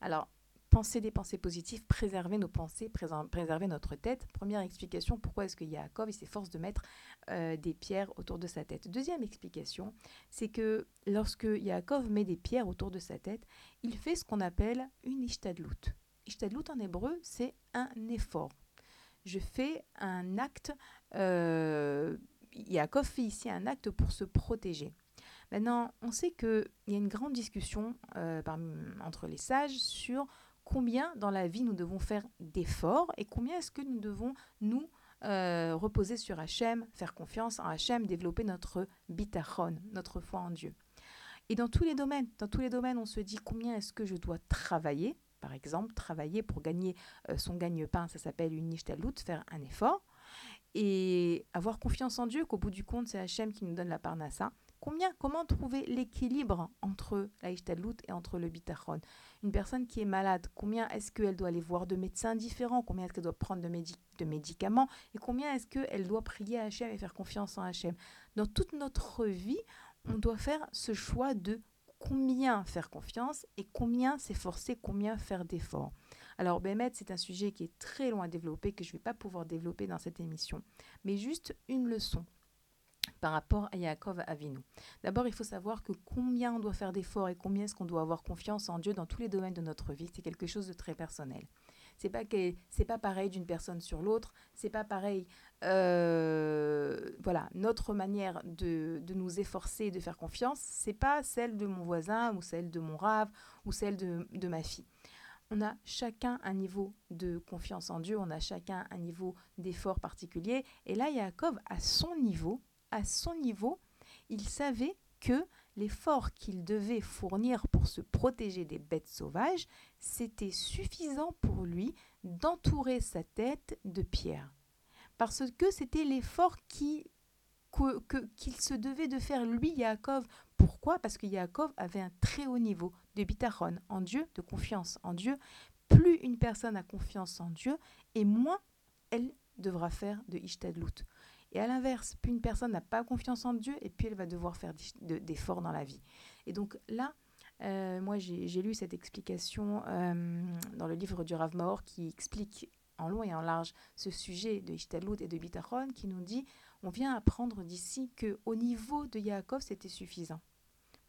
Alors, penser des pensées positives, préserver nos pensées, préserver notre tête. Première explication, pourquoi est-ce que Yaakov s'efforce de mettre euh, des pierres autour de sa tête. Deuxième explication, c'est que lorsque Yaakov met des pierres autour de sa tête, il fait ce qu'on appelle une ishtadlout. Ishtadlout en hébreu, c'est un effort. Je fais un acte, euh, Yaakov fait ici un acte pour se protéger. Maintenant, on sait qu'il y a une grande discussion euh, entre les sages sur combien dans la vie nous devons faire d'efforts et combien est-ce que nous devons nous euh, reposer sur Hachem, faire confiance en Hachem, développer notre bitachon, notre foi en Dieu. Et dans tous les domaines, dans tous les domaines, on se dit combien est-ce que je dois travailler, par exemple, travailler pour gagner euh, son gagne-pain, ça s'appelle une nishtalout, faire un effort, et avoir confiance en Dieu, qu'au bout du compte, c'est Hachem qui nous donne la parnassa. Combien, comment trouver l'équilibre entre la ishtadlout et entre le bitachon? Une personne qui est malade, combien est-ce qu'elle doit aller voir de médecins différents? Combien est-ce qu'elle doit prendre de médicaments? Et combien est-ce qu'elle doit prier à Hachem et faire confiance en Hachem? Dans toute notre vie, on doit faire ce choix de combien faire confiance et combien s'efforcer, combien faire d'efforts. Alors, Bémet, c'est un sujet qui est très loin à développer, que je ne vais pas pouvoir développer dans cette émission, mais juste une leçon par rapport à Yaakov Avinu. D'abord, il faut savoir que combien on doit faire d'efforts et combien est-ce qu'on doit avoir confiance en Dieu dans tous les domaines de notre vie, c'est quelque chose de très personnel. C'est pas c'est pas pareil d'une personne sur l'autre, c'est pas pareil. euh, voilà, notre manière de, de nous efforcer, de faire confiance, c'est pas celle de mon voisin ou celle de mon rave ou celle de, de ma fille. On a chacun un niveau de confiance en Dieu, on a chacun un niveau d'effort particulier. Et là, Yaakov, à son niveau, à son niveau, il savait que l'effort qu'il devait fournir pour se protéger des bêtes sauvages, c'était suffisant pour lui d'entourer sa tête de pierres. Parce que c'était l'effort qu'il se devait de faire lui, Yaakov. Pourquoi? Parce que Yaakov avait un très haut niveau de bitachon en Dieu, de confiance en Dieu. Plus une personne a confiance en Dieu, et moins elle devra faire de ishtadlout. Et à l'inverse, plus une personne n'a pas confiance en Dieu, et puis elle va devoir faire d'efforts dans la vie. Et donc là, euh, moi j'ai lu cette explication euh, dans le livre du Rav Maor qui explique en long et en large ce sujet de Ishtadlout et de Bitachon, qui nous dit on vient apprendre d'ici que au niveau de Yaakov, c'était suffisant.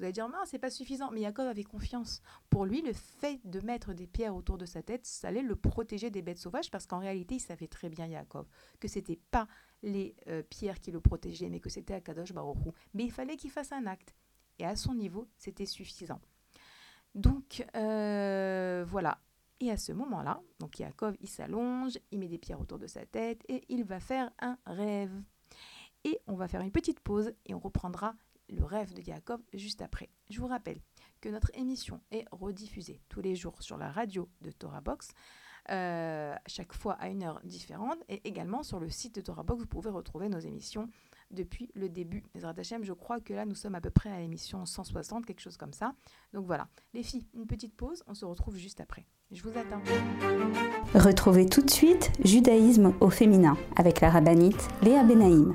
Vous allez dire, non, c'est pas suffisant. Mais Yaakov avait confiance. Pour lui, le fait de mettre des pierres autour de sa tête, ça allait le protéger des bêtes sauvages parce qu'en réalité, il savait très bien, Yaakov, que c'était pas les euh, pierres qui le protégeaient, mais que c'était Akadosh Baruch Hu. Mais il fallait qu'il fasse un acte. Et à son niveau, c'était suffisant. Donc euh, voilà. Et à ce moment-là, donc Yaakov, il s'allonge, il met des pierres autour de sa tête et il va faire un rêve. Et on va faire une petite pause et on reprendra le rêve de Yaakov juste après. Je vous rappelle que notre émission est rediffusée tous les jours sur la radio de Torah Box, euh, chaque fois à une heure différente, et également sur le site de Torah Box, vous pouvez retrouver nos émissions depuis le début. Je crois que là, nous sommes à peu près à l'émission 160, quelque chose comme ça. Donc voilà, les filles, une petite pause, on se retrouve juste après. Je vous attends. Retrouvez tout de suite Judaïsme au féminin avec la rabbinite Léa Benaïm.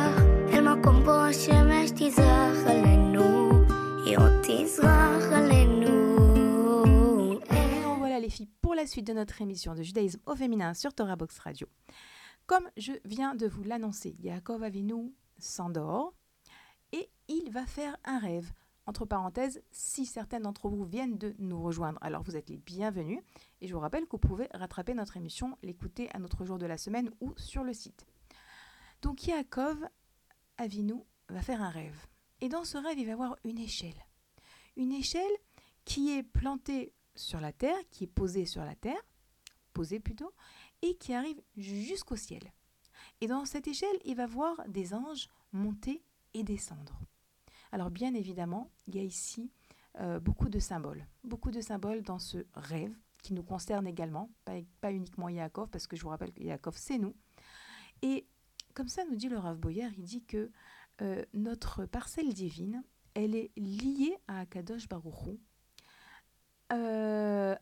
La suite de notre émission de judaïsme au féminin sur Torah Box Radio. Comme je viens de vous l'annoncer, Yaakov Avinu s'endort et il va faire un rêve. Entre parenthèses, si certaines d'entre vous viennent de nous rejoindre, alors vous êtes les bienvenus. Et je vous rappelle que vous pouvez rattraper notre émission, l'écouter à notre jour de la semaine ou sur le site. Donc Yaakov Avinu va faire un rêve. Et dans ce rêve, il va voir une échelle. Une échelle qui est plantée sur la terre, qui est posée sur la terre, posée plutôt, et qui arrive jusqu'au ciel. Et dans cette échelle, il va voir des anges monter et descendre. Alors bien évidemment, il y a ici euh, beaucoup de symboles, beaucoup de symboles dans ce rêve qui nous concerne également, pas, pas uniquement Yaakov, parce que je vous rappelle que Yaakov, c'est nous. Et comme ça nous dit le Rav Boyer, il dit que euh, notre parcelle divine, elle est liée à Akadosh Baruchou euh,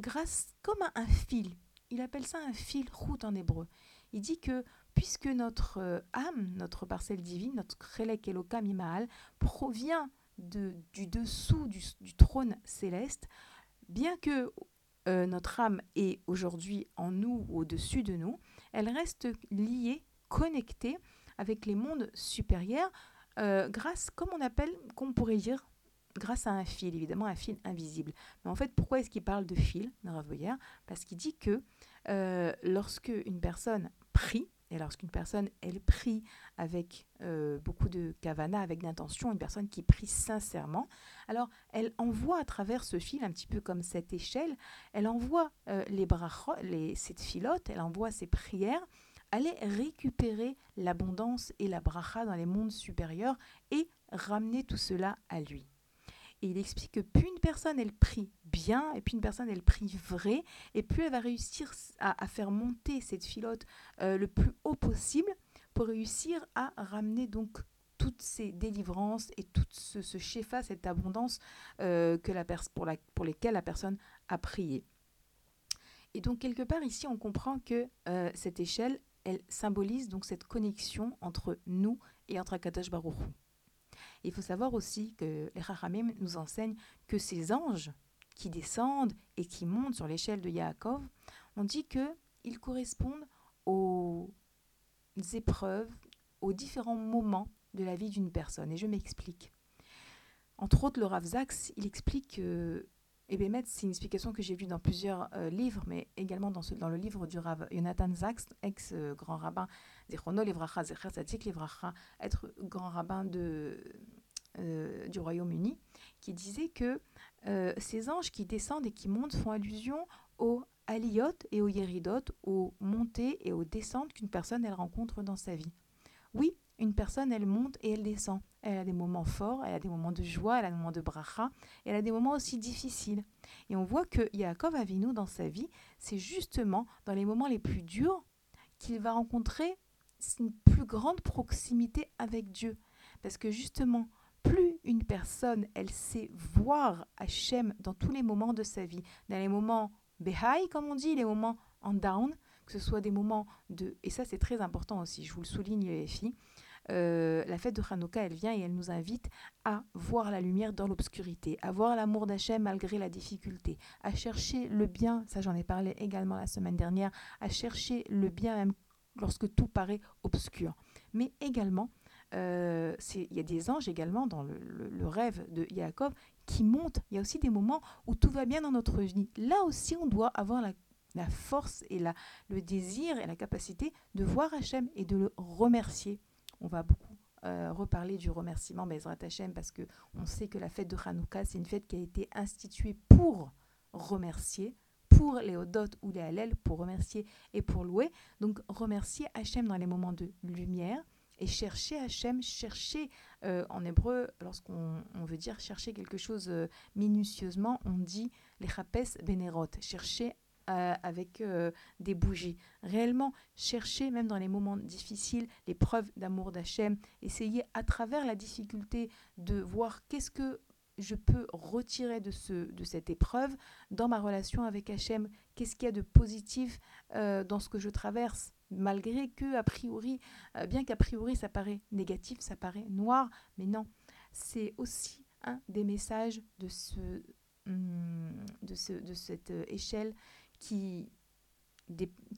grâce comme à un fil. Il appelle ça un fil route en hébreu. Il dit que puisque notre euh, âme, notre parcelle divine, notre Chelek Elokam Imaal, provient de, du dessous du, trône céleste, bien que euh, notre âme est aujourd'hui en nous, au-dessus de nous, elle reste liée, connectée avec les mondes supérieurs, grâce, comme on appelle, qu'on pourrait dire, grâce à un fil, évidemment un fil invisible. Mais en fait, pourquoi est-ce qu'il parle de fil, Rav Parce qu'il dit que euh, lorsque une personne prie, et lorsqu'une personne, elle prie avec euh, beaucoup de kavana, avec d'intention, une personne qui prie sincèrement, alors elle envoie à travers ce fil, un petit peu comme cette échelle, elle envoie euh, les brachot, les, cette filote, elle envoie ses prières, aller récupérer l'abondance et la bracha dans les mondes supérieurs et ramener tout cela à lui. Et il explique que plus une personne, elle prie bien, et puis une personne, elle prie vrai, et plus elle va réussir à, faire monter cette filote euh, le plus haut possible pour réussir à ramener donc toutes ces délivrances et tout ce, ce cette abondance euh, que la pour, pour lesquelles la personne a prié. Et donc quelque part ici, on comprend que euh, cette échelle, elle symbolise donc cette connexion entre nous et entre Akadosh Baruch. Il faut savoir aussi que les Chachamim nous enseignent que ces anges qui descendent et qui montent sur l'échelle de Yaakov, on dit qu'ils correspondent aux épreuves, aux différents moments de la vie d'une personne. Et je m'explique. Entre autres, le Rav Zaks, il explique que et c'est une explication que j'ai vue dans plusieurs euh, livres, mais également dans, le livre du Rav Jonathan Zaks, ex-grand rabbin Zichrono Livracha, Zecher Tzadik Livracha, être grand rabbin euh, du Royaume-Uni, qui disait que euh, ces anges qui descendent et qui montent font allusion aux aliyot et aux yeridot, aux montées et aux descentes qu'une personne elle rencontre dans sa vie. Oui, une personne elle monte et elle descend. Elle a des moments forts, elle a des moments de joie, elle a des moments de bracha, elle a des moments aussi difficiles. Et on voit que Yaakov Avinu dans sa vie, c'est justement dans les moments les plus durs qu'il va rencontrer une plus grande proximité avec Dieu. Parce que justement, plus une personne, elle sait voir Hachem dans tous les moments de sa vie, dans les moments Behai, comme on dit, les moments en down, que ce soit des moments de... Et ça, c'est très important aussi, je vous le souligne, les filles. Euh, la fête de Hanouka, elle vient et elle nous invite à voir la lumière dans l'obscurité, à voir l'amour d'Hachem malgré la difficulté, à chercher le bien, ça j'en ai parlé également la semaine dernière, à chercher le bien même lorsque tout paraît obscur. Mais également, euh, il y a des anges également dans le, rêve de Yaakov qui montent. Il y a aussi des moments où tout va bien dans notre vie. Là aussi, on doit avoir la, la force et la, le désir et la capacité de voir Hachem et de le remercier. On va beaucoup euh, reparler du remerciement Bezrat Hachem parce que on sait que la fête de Hanouka, c'est une fête qui a été instituée pour remercier, pour les Odot ou les Hallel, pour remercier et pour louer. Donc remercier Hachem dans les moments de lumière et chercher Hachem, chercher euh, en hébreu, lorsqu'on on veut dire chercher quelque chose euh, minutieusement, on dit les chapes bénérot, chercher euh, avec des bougies. Réellement, chercher même dans les moments difficiles les preuves d'amour d'Hachem, essayer à travers la difficulté de voir qu'est-ce que je peux retirer de, ce, de cette épreuve dans ma relation avec Hachem, qu'est-ce qu'il y a de positif euh, dans ce que je traverse, malgré que, a priori, euh, bien qu'a priori ça paraît négatif, ça paraît noir, mais non, c'est aussi un des messages de, ce, hum, de, ce, de cette euh, échelle qui,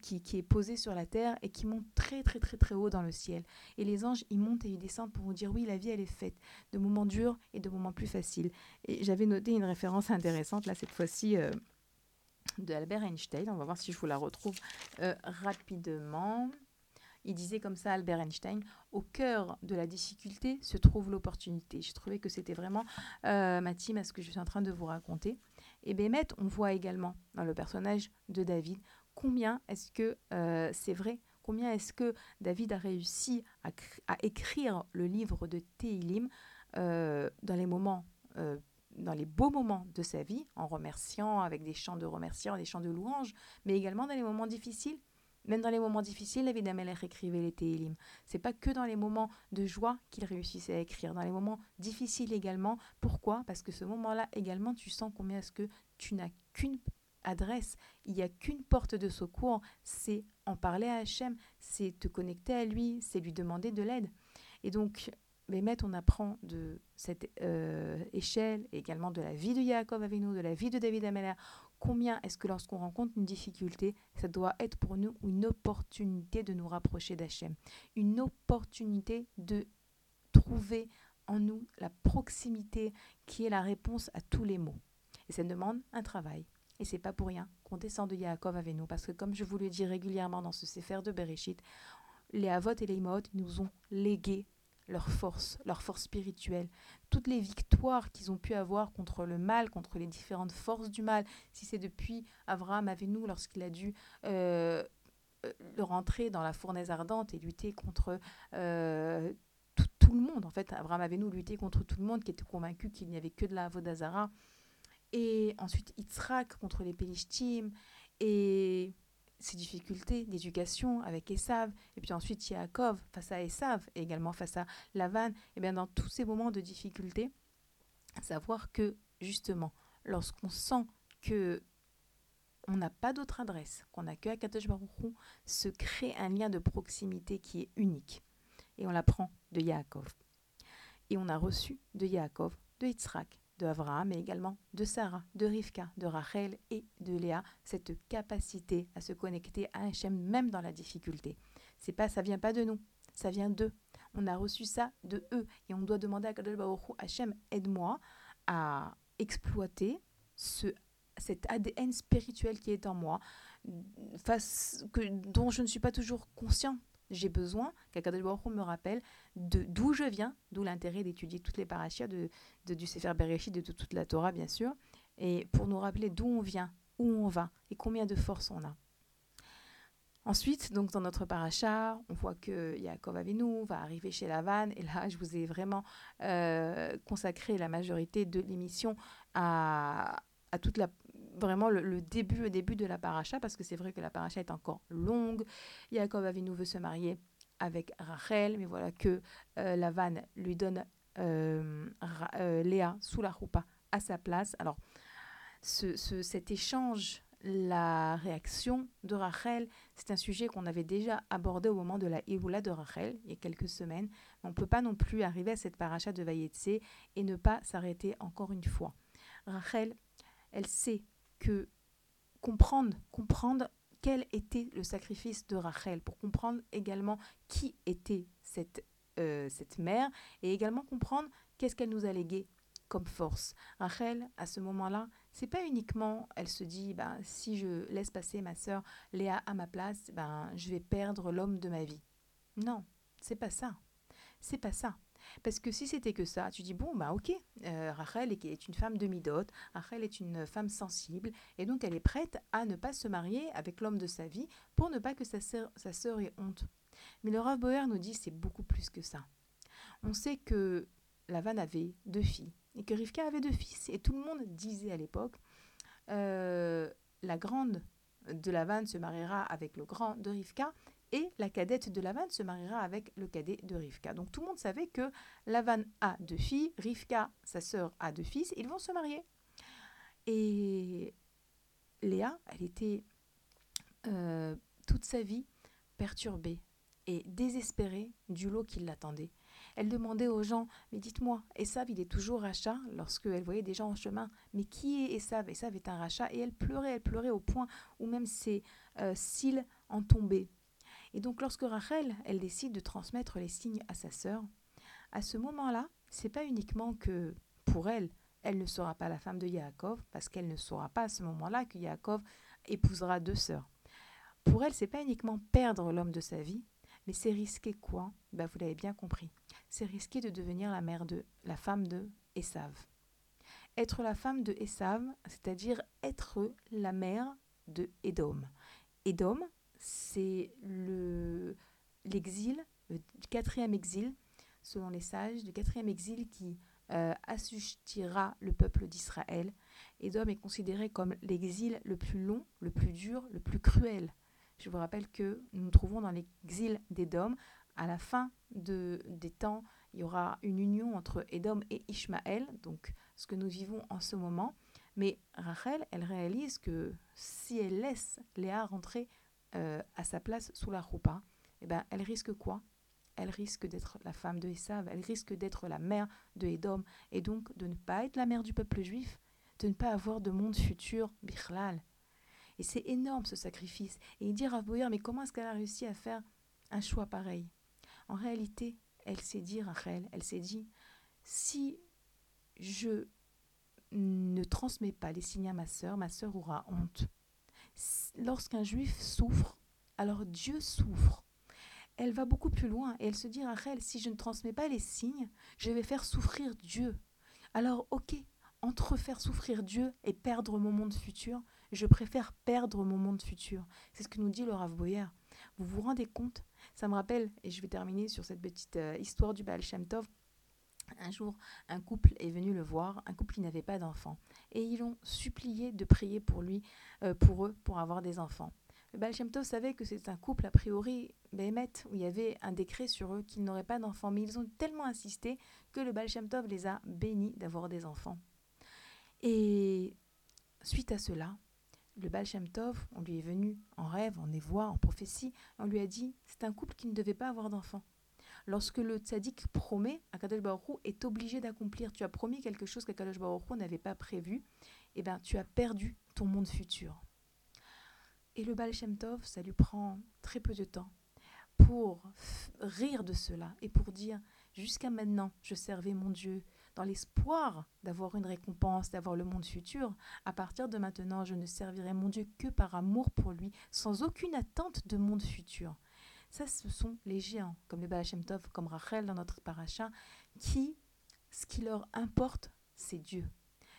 qui, est posée sur la terre et qui monte très très très très haut dans le ciel. Et les anges, ils montent et ils descendent pour vous dire oui, la vie, elle est faite de moments durs et de moments plus faciles. Et j'avais noté une référence intéressante, là, cette fois-ci, euh, de Albert Einstein. On va voir si je vous la retrouve euh, rapidement. Il disait comme ça, Albert Einstein, au cœur de la difficulté se trouve l'opportunité. J'ai trouvé que c'était vraiment euh, ma team à ce que je suis en train de vous raconter. Et Bémet, on voit également dans le personnage de David combien est-ce que euh, c'est vrai, combien est-ce que David a réussi à, cr- à écrire le livre de Tehilim euh, dans les moments, euh, dans les beaux moments de sa vie, en remerciant avec des chants de remerciants, des chants de louanges, mais également dans les moments difficiles? Même dans les moments difficiles, David Ameller écrivait les Tehilim. C'est pas que dans les moments de joie qu'il réussissait à écrire, dans les moments difficiles également. Pourquoi? Parce que ce moment-là également, tu sens combien est-ce que tu n'as qu'une adresse, il n'y a qu'une porte de secours, c'est en parler à Hachem, c'est te connecter à lui, c'est lui demander de l'aide. Et donc, Bémet, on apprend de cette euh, échelle, également de la vie de Yaakov Avinu, de la vie de David Ameller, combien est-ce que lorsqu'on rencontre une difficulté, ça doit être pour nous une opportunité de nous rapprocher d'Hachem, une opportunité de trouver en nous la proximité qui est la réponse à tous les maux. Et ça demande un travail. Et c'est pas pour rien qu'on descend de Yaakov avec nous, parce que comme je vous le dis régulièrement dans ce Sefer de Bereshit, les Avot et les Imaot nous ont légué leur force, leur force spirituelle, toutes les victoires qu'ils ont pu avoir contre le mal, contre les différentes forces du mal. Si c'est depuis Abraham avec nous lorsqu'il a dû euh, euh, rentrer dans la fournaise ardente et lutter contre euh, tout, le monde. En fait, Abraham avait nous lutter contre tout le monde qui était convaincu qu'il n'y avait que de la Avodazara. Et ensuite, Yitzhak contre les Pélishtim. Et ses difficultés d'éducation avec Esav, et puis ensuite Yaakov face à Esav, et également face à Lavan, et bien dans tous ces moments de difficulté, savoir que justement, lorsqu'on sent que on n'a pas d'autre adresse, qu'on n'a que Akadosh Baruch se crée un lien de proximité qui est unique. Et on l'apprend de Yaakov. Et on a reçu de Yaakov, de Yitzhak, de Abraham, mais également de Sarah, de Rivka, de Rachel et de Léa, cette capacité à se connecter à Hachem même dans la difficulté. C'est pas, ça vient pas de nous, ça vient d'eux. On a reçu ça de eux et on doit demander à Kadosh Hachem, aide-moi à exploiter ce, cet ADN spirituel qui est en moi, face, que, dont je ne suis pas toujours conscient. J'ai besoin qu'Akadosh me rappelle de d'où je viens, d'où l'intérêt d'étudier toutes les parashias de, du Sefer Bereshit, de, de toute la Torah bien sûr, et pour nous rappeler d'où on vient, où on va et combien de force on a. Ensuite, donc dans notre paracha, on voit que Yaakov Avinu va arriver chez Lavan et là, je vous ai vraiment euh, consacré la majorité de l'émission à, à toute la vraiment le, début le début de la paracha parce que c'est vrai que la paracha est encore longue. Yaakov Avinu veut se marier avec Rachel, mais voilà que euh, Lavan lui donne euh, euh, Léa sous la roupa à sa place. Alors ce, ce- cet échange, la réaction de Rachel, c'est un sujet qu'on avait déjà abordé au moment de la Iloula de Rachel, il y a quelques semaines. On ne peut pas non plus arriver à cette paracha de Vayetse et ne pas s'arrêter encore une fois. Rachel, elle sait que comprendre, comprendre quel était le sacrifice de Rachel, pour comprendre également qui était cette, euh, cette mère, et également comprendre qu'est-ce qu'elle nous a légué comme force. Rachel, à ce moment-là, c'est pas uniquement, elle se dit, ben, si je laisse passer ma sœur Léa à ma place, ben, je vais perdre l'homme de ma vie. Non, c'est pas ça. C'est pas ça. Parce que si c'était que ça, tu dis, bon, bah ok, euh, Rachel est, une femme de Midot, Rachel est une femme sensible, et donc elle est prête à ne pas se marier avec l'homme de sa vie pour ne pas que sa sœur, sa sœur ait honte. Mais le Rav Boer nous dit, c'est beaucoup plus que ça. On sait que Lavan avait deux filles, et que Rivka avait deux fils, et tout le monde disait à l'époque, euh, la grande de Lavan se mariera avec le grand de Rivka, et la cadette de Lavan se mariera avec le cadet de Rivka. Donc tout le monde savait que Lavan a deux filles, Rivka, sa sœur, a deux fils, ils vont se marier. Et Léa, elle était euh, toute sa vie perturbée et désespérée du lot qui l'attendait. Elle demandait aux gens, mais dites-moi, Esav, il est toujours rachat? Lorsqu'elle voyait des gens en chemin. Mais qui est Esav? Esav est un rachat. Et elle pleurait, elle pleurait au point où même ses euh, cils en tombaient. Et donc lorsque Rachel, elle décide de transmettre les signes à sa sœur, à ce moment-là, c'est pas uniquement que pour elle, elle ne sera pas la femme de Yaakov, parce qu'elle ne saura pas à ce moment-là que Yaakov épousera deux sœurs. Pour elle, c'est pas uniquement perdre l'homme de sa vie, mais c'est risquer quoi? Ben, Vous l'avez bien compris. C'est risquer de devenir la mère de la femme de Esav. Être la femme de Esav, c'est-à-dire être la mère de Édom. Édom, c'est le l'exil, le quatrième exil, selon les sages, le quatrième exil qui euh, le peuple d'Israël. Édom est considéré comme l'exil le plus long, le plus dur, le plus cruel. Je vous rappelle que nous nous trouvons dans l'exil d'Édom. À la fin de, des temps, il y aura une union entre Édom et Ishmaël, donc ce que nous vivons en ce moment. Mais Rachel, elle réalise que si elle laisse Léa rentrer euh, à sa place sous la roupa, eh ben, elle risque quoi? Elle risque d'être la femme de Esav, elle risque d'être la mère de Édom, et donc de ne pas être la mère du peuple juif, de ne pas avoir de monde futur, bichlal. Et c'est énorme ce sacrifice. Et il dit à Boyer, mais comment est-ce qu'elle a réussi à faire un choix pareil? En réalité, elle s'est dit, Rachel, elle s'est dit, si je ne transmets pas les signes à ma sœur, ma sœur aura honte lorsqu'un juif souffre, alors Dieu souffre. Elle va beaucoup plus loin et elle se dit, Rachel, si je ne transmets pas les signes, je vais faire souffrir Dieu. Alors, ok, entre faire souffrir Dieu et perdre mon monde futur, je préfère perdre mon monde futur. C'est ce que nous dit le Rav Boyer. Vous vous rendez compte? Ça me rappelle, et je vais terminer sur cette petite euh, histoire du Baal Shem Tov. Un jour, un couple est venu le voir, un couple qui n'avait pas d'enfants, et ils l'ont supplié de prier pour lui, euh, pour eux, pour avoir des enfants. Le Baal savait que c'est un couple, a priori, Béhémet, où il y avait un décret sur eux qu'ils n'auraient pas d'enfants, mais ils ont tellement insisté que le Baal les a bénis d'avoir des enfants. Et suite à cela, le Baal Shem Tov, on lui est venu en rêve, en évoix, en prophétie, on lui a dit c'est un couple qui ne devait pas avoir d'enfants. Lorsque le tzaddik promet, Akadosh Baruch est obligé d'accomplir. Tu as promis quelque chose qu'Akadosh Baruch Hu n'avait pas prévu, et bien tu as perdu ton monde futur. Et le Baal Shem Tov, ça lui prend très peu de temps pour rire de cela et pour dire jusqu'à maintenant, je servais mon Dieu dans l'espoir d'avoir une récompense, d'avoir le monde futur. À partir de maintenant, je ne servirai mon Dieu que par amour pour lui, sans aucune attente de monde futur. Ça, ce sont les géants, comme le Baal Shem Tov, comme Rachel dans notre paracha, qui, ce qui leur importe, c'est Dieu.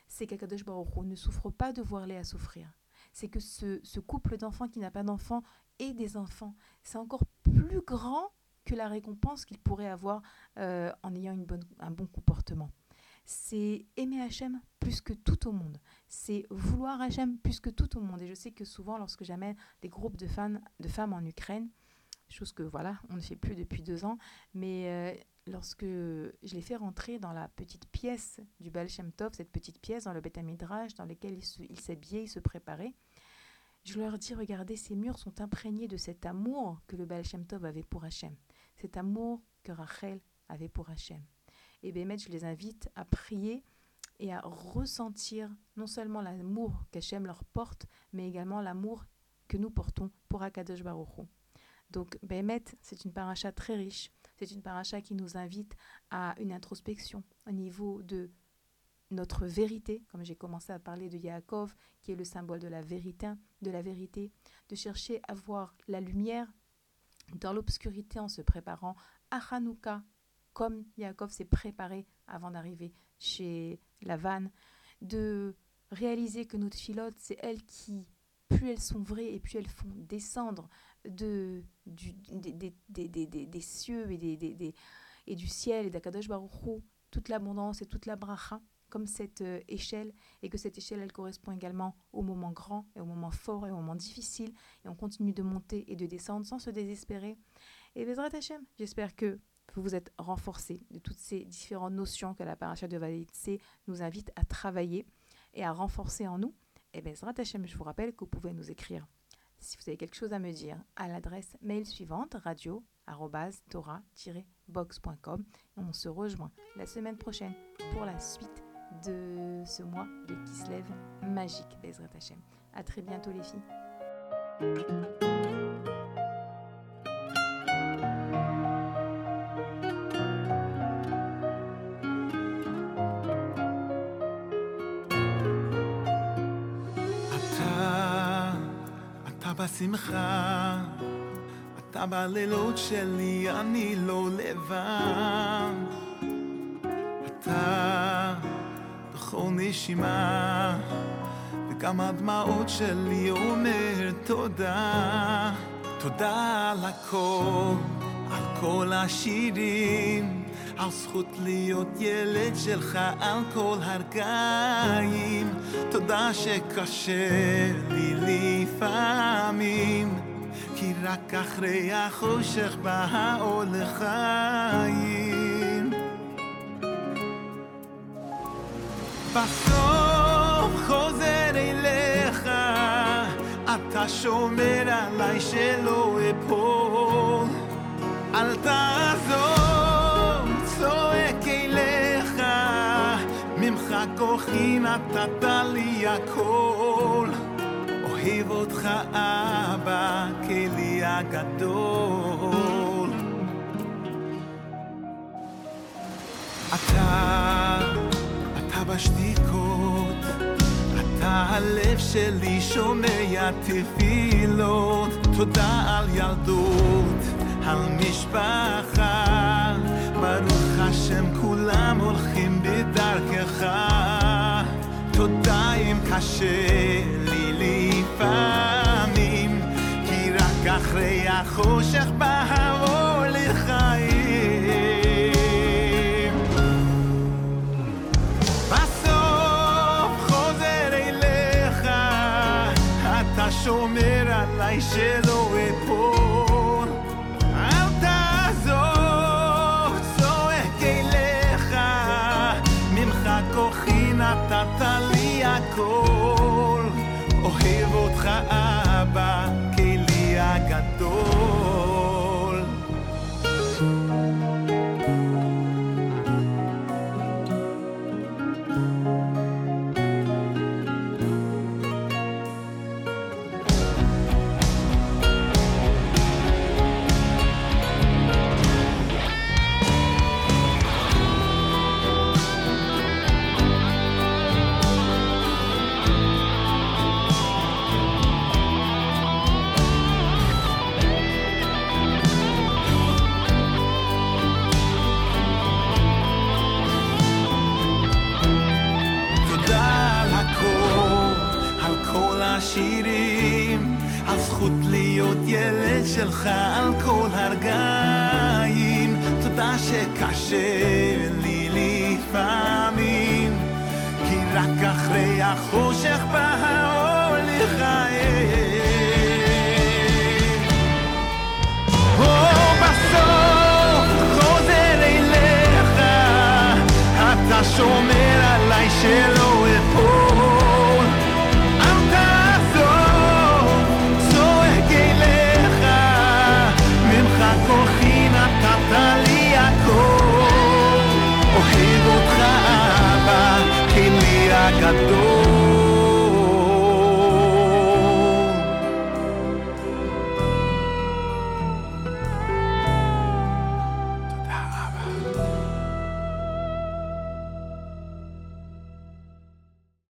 C'est qu'Akadosh Baruch ne souffre pas de voir Léa souffrir. C'est que ce, couple d'enfants qui n'a pas d'enfants ait des enfants. C'est encore plus grand que la récompense qu'il pourrait avoir euh, en ayant une bonne, un bon comportement. C'est aimer Hachem plus que tout au monde. C'est vouloir Hachem plus que tout au monde. Et je sais que souvent, lorsque j'amène des groupes de, de femmes en Ukraine, chose que voilà, on ne fait plus depuis deux ans, mais euh, lorsque je les fais rentrer dans la petite pièce du Baal Shem Tov, cette petite pièce dans le Beth Midrash dans laquelle ils s'habillaient, ils se préparaient, je leur dis, regardez, ces murs sont imprégnés de cet amour que le Baal Shem Tov avait pour Hachem, cet amour que Rachel avait pour Hachem. Et Bémet, je les invite à prier et à ressentir non seulement l'amour qu'Hachem leur porte, mais également l'amour que nous portons pour Akadosh Baruch. Donc, Bémet, c'est une paracha très riche. C'est une paracha qui nous invite à une introspection au niveau de notre vérité, comme j'ai commencé à parler de Yaakov, qui est le symbole de la vérité, de la vérité, de chercher à voir la lumière dans l'obscurité en se préparant à Hanouka, comme Yaakov s'est préparé avant d'arriver chez Lavan, de réaliser que notre filote, c'est elles qui, plus elles sont vraies et plus elles font descendre de, du, des, des, des, des, cieux et, des, et du ciel et d'Akadosh Baruch Hu, toute l'abondance et toute la bracha, comme cette euh, échelle, et que cette échelle, elle correspond également au moment grand et au moment fort et au moment difficile, et on continue de monter et de descendre sans se désespérer. Et Bezrat Hashem, j'espère que vous vous êtes renforcés de toutes ces différentes notions que la paracha de Vaïtse nous invite à travailler et à renforcer en nous. Et Bezrat Hashem, je vous rappelle que vous pouvez nous écrire si vous avez quelque chose à me dire à l'adresse mail suivante radio box.com et on se rejoint la semaine prochaine pour la suite de ce mois de Kislev magique Bezrat Hashem. À très bientôt les filles. אתה בשמחה, אתה בלילות שלי, אני לא לבד. אתה בכל נשימה, וגם הדמעות שלי אומר תודה. תודה על הכל, על כל השירים, על זכות להיות ילד שלך על כל הרגעים. תודה שקשה לי לפעמים, כי רק אחרי החושך בא האור לחיים. בסוף חוזר אליך, אתה שומר עליי שלא אפול. אל תעזוב, כוחי נתת לי הכל. אוהב אותך אבא, כלי הגדול. אתה, אתה בשתיקות, אתה הלב שלי שומע תפילות, תודה על ילדות, על משפחה, ברוך השם כולם הולכים בדרכך, תודה אם קשה לי לפעמים, כי רק אחרי החושך בא האור לחיים. בסוף חוזר אליך, אתה שומר עליי שלא